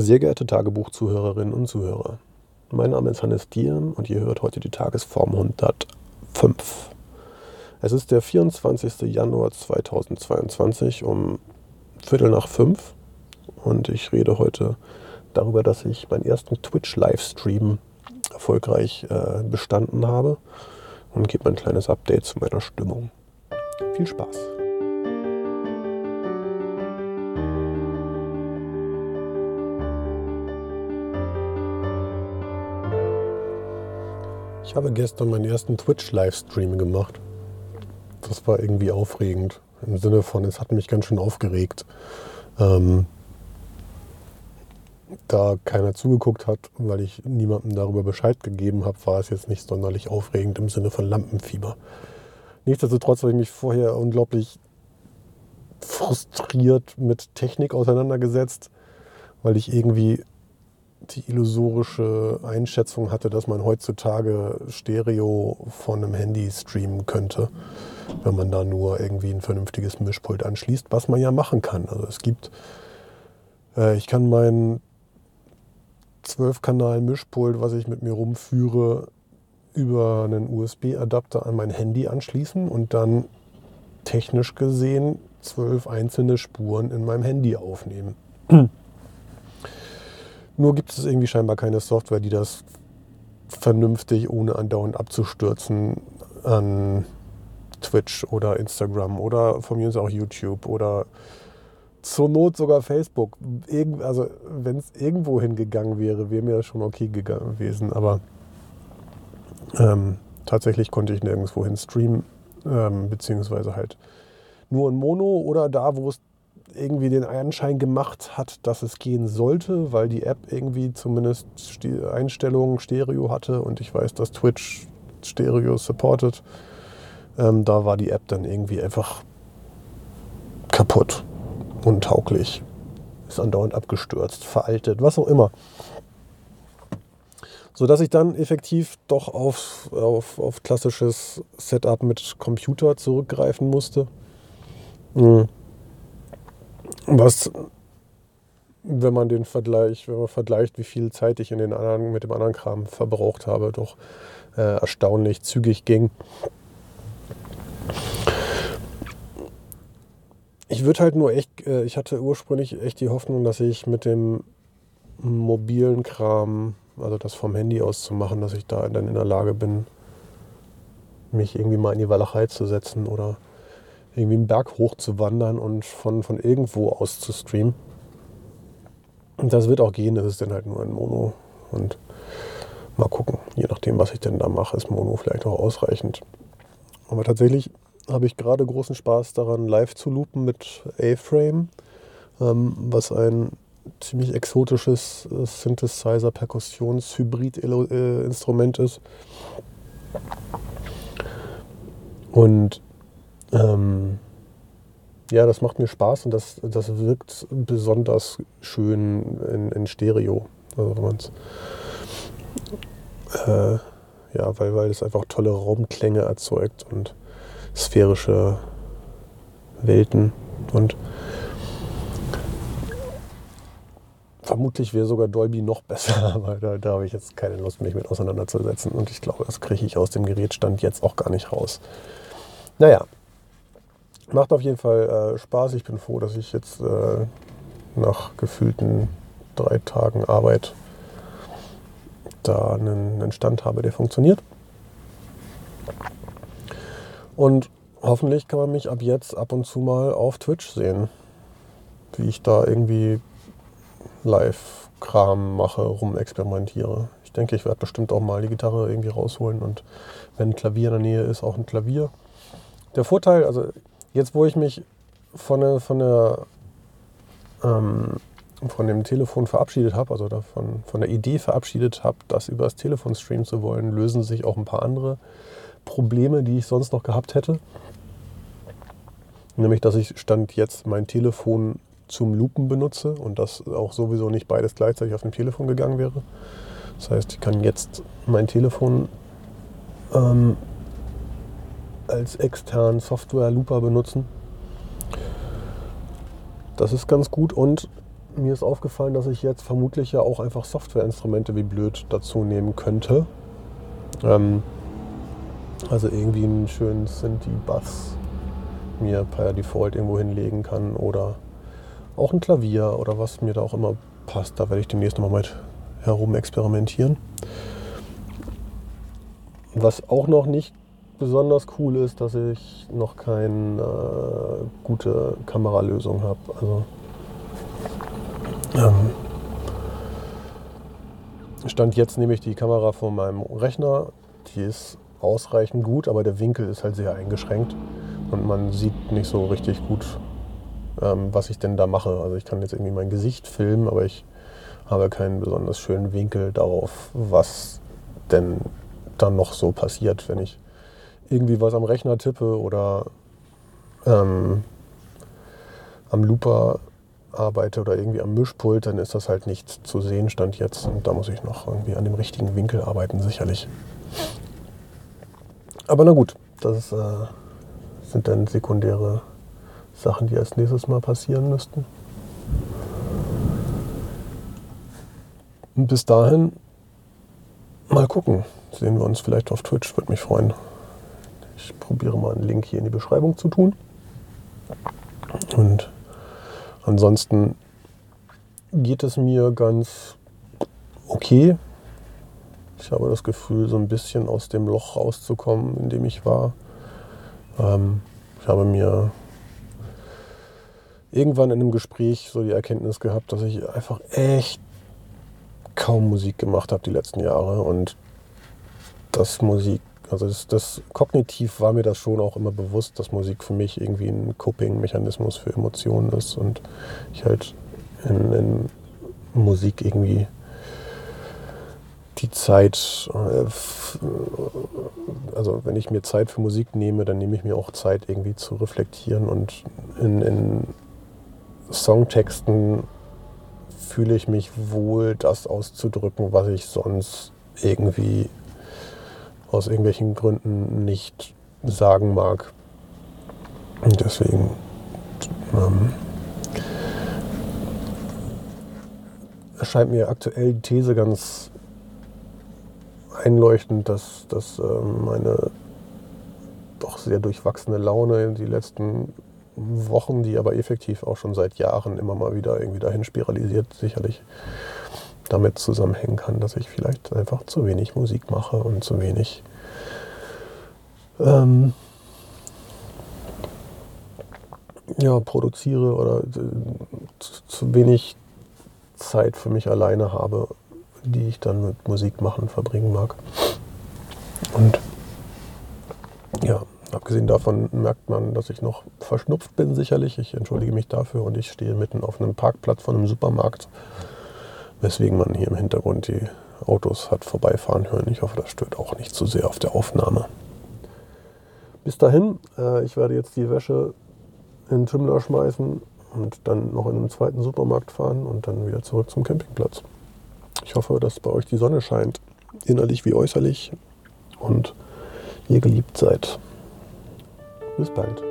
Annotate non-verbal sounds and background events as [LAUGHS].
Sehr geehrte Tagebuchzuhörerinnen und Zuhörer, mein Name ist Hannes Diem und ihr hört heute die Tagesform 105. Es ist der 24. Januar 2022 um Viertel nach fünf und ich rede heute darüber, dass ich meinen ersten Twitch-Livestream erfolgreich äh, bestanden habe und gebe ein kleines Update zu meiner Stimmung. Viel Spaß! Ich habe gestern meinen ersten Twitch-Livestream gemacht. Das war irgendwie aufregend. Im Sinne von, es hat mich ganz schön aufgeregt. Ähm, da keiner zugeguckt hat, weil ich niemandem darüber Bescheid gegeben habe, war es jetzt nicht sonderlich aufregend im Sinne von Lampenfieber. Nichtsdestotrotz habe ich mich vorher unglaublich frustriert mit Technik auseinandergesetzt, weil ich irgendwie die illusorische Einschätzung hatte, dass man heutzutage Stereo von einem Handy streamen könnte, wenn man da nur irgendwie ein vernünftiges Mischpult anschließt, was man ja machen kann. Also es gibt, äh, ich kann mein 12-Kanal-Mischpult, was ich mit mir rumführe, über einen USB-Adapter an mein Handy anschließen und dann technisch gesehen zwölf einzelne Spuren in meinem Handy aufnehmen. [CLEARS THROAT] Nur gibt es irgendwie scheinbar keine Software, die das vernünftig, ohne andauernd abzustürzen, an Twitch oder Instagram oder von mir aus auch YouTube oder zur Not sogar Facebook. Irgend, also wenn es irgendwo hingegangen wäre, wäre mir das schon okay gegangen gewesen. Aber ähm, tatsächlich konnte ich nirgendwo hin streamen, ähm, beziehungsweise halt nur in Mono oder da, wo es irgendwie den Anschein gemacht hat, dass es gehen sollte, weil die App irgendwie zumindest Einstellungen Stereo hatte und ich weiß, dass Twitch Stereo supportet. Ähm, da war die App dann irgendwie einfach kaputt, untauglich, ist andauernd abgestürzt, veraltet, was auch immer. Sodass ich dann effektiv doch auf, auf, auf klassisches Setup mit Computer zurückgreifen musste. Mhm was, wenn man den Vergleich, wenn man vergleicht, wie viel Zeit ich in den anderen, mit dem anderen Kram verbraucht habe, doch äh, erstaunlich zügig ging. Ich würde halt nur echt, äh, ich hatte ursprünglich echt die Hoffnung, dass ich mit dem mobilen Kram, also das vom Handy aus zu machen, dass ich da dann in der Lage bin, mich irgendwie mal in die Walachei zu setzen oder irgendwie einen Berg hoch zu wandern und von, von irgendwo aus zu streamen. Und das wird auch gehen, das ist dann halt nur ein Mono. Und mal gucken, je nachdem, was ich denn da mache, ist Mono vielleicht auch ausreichend. Aber tatsächlich habe ich gerade großen Spaß daran, live zu loopen mit A-Frame, ähm, was ein ziemlich exotisches äh, Synthesizer-Perkussions-Hybrid-Instrument ist. Und ähm, ja, das macht mir Spaß und das, das wirkt besonders schön in, in Stereo. Also wenn man äh, ja, weil, weil es einfach tolle Raumklänge erzeugt und sphärische Welten und vermutlich wäre sogar Dolby noch besser, [LAUGHS] aber da, da habe ich jetzt keine Lust, mich mit auseinanderzusetzen und ich glaube, das kriege ich aus dem Gerätstand jetzt auch gar nicht raus. Naja, Macht auf jeden Fall äh, Spaß. Ich bin froh, dass ich jetzt äh, nach gefühlten drei Tagen Arbeit da einen, einen Stand habe, der funktioniert. Und hoffentlich kann man mich ab jetzt ab und zu mal auf Twitch sehen, wie ich da irgendwie Live-Kram mache, rumexperimentiere. Ich denke, ich werde bestimmt auch mal die Gitarre irgendwie rausholen und wenn ein Klavier in der Nähe ist, auch ein Klavier. Der Vorteil, also jetzt, wo ich mich von der, von der ähm, von dem Telefon verabschiedet habe, also davon, von der Idee verabschiedet habe, das über das Telefon streamen zu wollen, lösen sich auch ein paar andere Probleme, die ich sonst noch gehabt hätte. Nämlich, dass ich Stand jetzt mein Telefon zum Lupen benutze und das auch sowieso nicht beides gleichzeitig auf dem Telefon gegangen wäre. Das heißt, ich kann jetzt mein Telefon ähm, als externen Software-Looper benutzen. Das ist ganz gut und mir ist aufgefallen, dass ich jetzt vermutlich ja auch einfach Softwareinstrumente wie blöd dazu nehmen könnte. Ähm, also irgendwie einen schönen Synthie-Bass mir per Default irgendwo hinlegen kann oder auch ein Klavier oder was mir da auch immer passt. Da werde ich demnächst nochmal mit herum experimentieren. Was auch noch nicht besonders cool ist, dass ich noch keine äh, gute Kameralösung habe. Also ähm, Stand jetzt nehme ich die Kamera von meinem Rechner. Die ist ausreichend gut, aber der Winkel ist halt sehr eingeschränkt und man sieht nicht so richtig gut, ähm, was ich denn da mache. Also ich kann jetzt irgendwie mein Gesicht filmen, aber ich habe keinen besonders schönen Winkel darauf, was denn dann noch so passiert, wenn ich irgendwie was am Rechner tippe oder ähm, am Looper arbeite oder irgendwie am Mischpult, dann ist das halt nicht zu sehen, stand jetzt. Und da muss ich noch irgendwie an dem richtigen Winkel arbeiten, sicherlich. Aber na gut, das äh, sind dann sekundäre Sachen, die als nächstes mal passieren müssten. Und bis dahin mal gucken. Sehen wir uns vielleicht auf Twitch, würde mich freuen. Ich probiere mal einen Link hier in die Beschreibung zu tun. Und ansonsten geht es mir ganz okay. Ich habe das Gefühl, so ein bisschen aus dem Loch rauszukommen, in dem ich war. Ähm, ich habe mir irgendwann in einem Gespräch so die Erkenntnis gehabt, dass ich einfach echt kaum Musik gemacht habe die letzten Jahre und das Musik, also das, das, kognitiv war mir das schon auch immer bewusst, dass Musik für mich irgendwie ein Coping-Mechanismus für Emotionen ist und ich halt in, in Musik irgendwie die Zeit, äh, also wenn ich mir Zeit für Musik nehme, dann nehme ich mir auch Zeit irgendwie zu reflektieren und in, in Songtexten fühle ich mich wohl, das auszudrücken, was ich sonst irgendwie aus irgendwelchen Gründen nicht sagen mag. Und deswegen ähm, erscheint mir aktuell die These ganz einleuchtend, dass, dass ähm, meine doch sehr durchwachsene Laune in die letzten Wochen, die aber effektiv auch schon seit Jahren immer mal wieder irgendwie dahin spiralisiert, sicherlich damit zusammenhängen kann, dass ich vielleicht einfach zu wenig Musik mache und zu wenig ähm, ja, produziere oder äh, zu wenig Zeit für mich alleine habe, die ich dann mit Musik machen verbringen mag. Und ja, abgesehen davon merkt man, dass ich noch verschnupft bin, sicherlich. Ich entschuldige mich dafür und ich stehe mitten auf einem Parkplatz von einem Supermarkt, weswegen man hier im Hintergrund die Autos hat vorbeifahren hören. Ich hoffe, das stört auch nicht zu sehr auf der Aufnahme. Bis dahin, äh, ich werde jetzt die Wäsche in den Tümmler schmeißen und dann noch in einen zweiten Supermarkt fahren und dann wieder zurück zum Campingplatz. Ich hoffe, dass bei euch die Sonne scheint, innerlich wie äußerlich und ihr geliebt seid. Bis bald.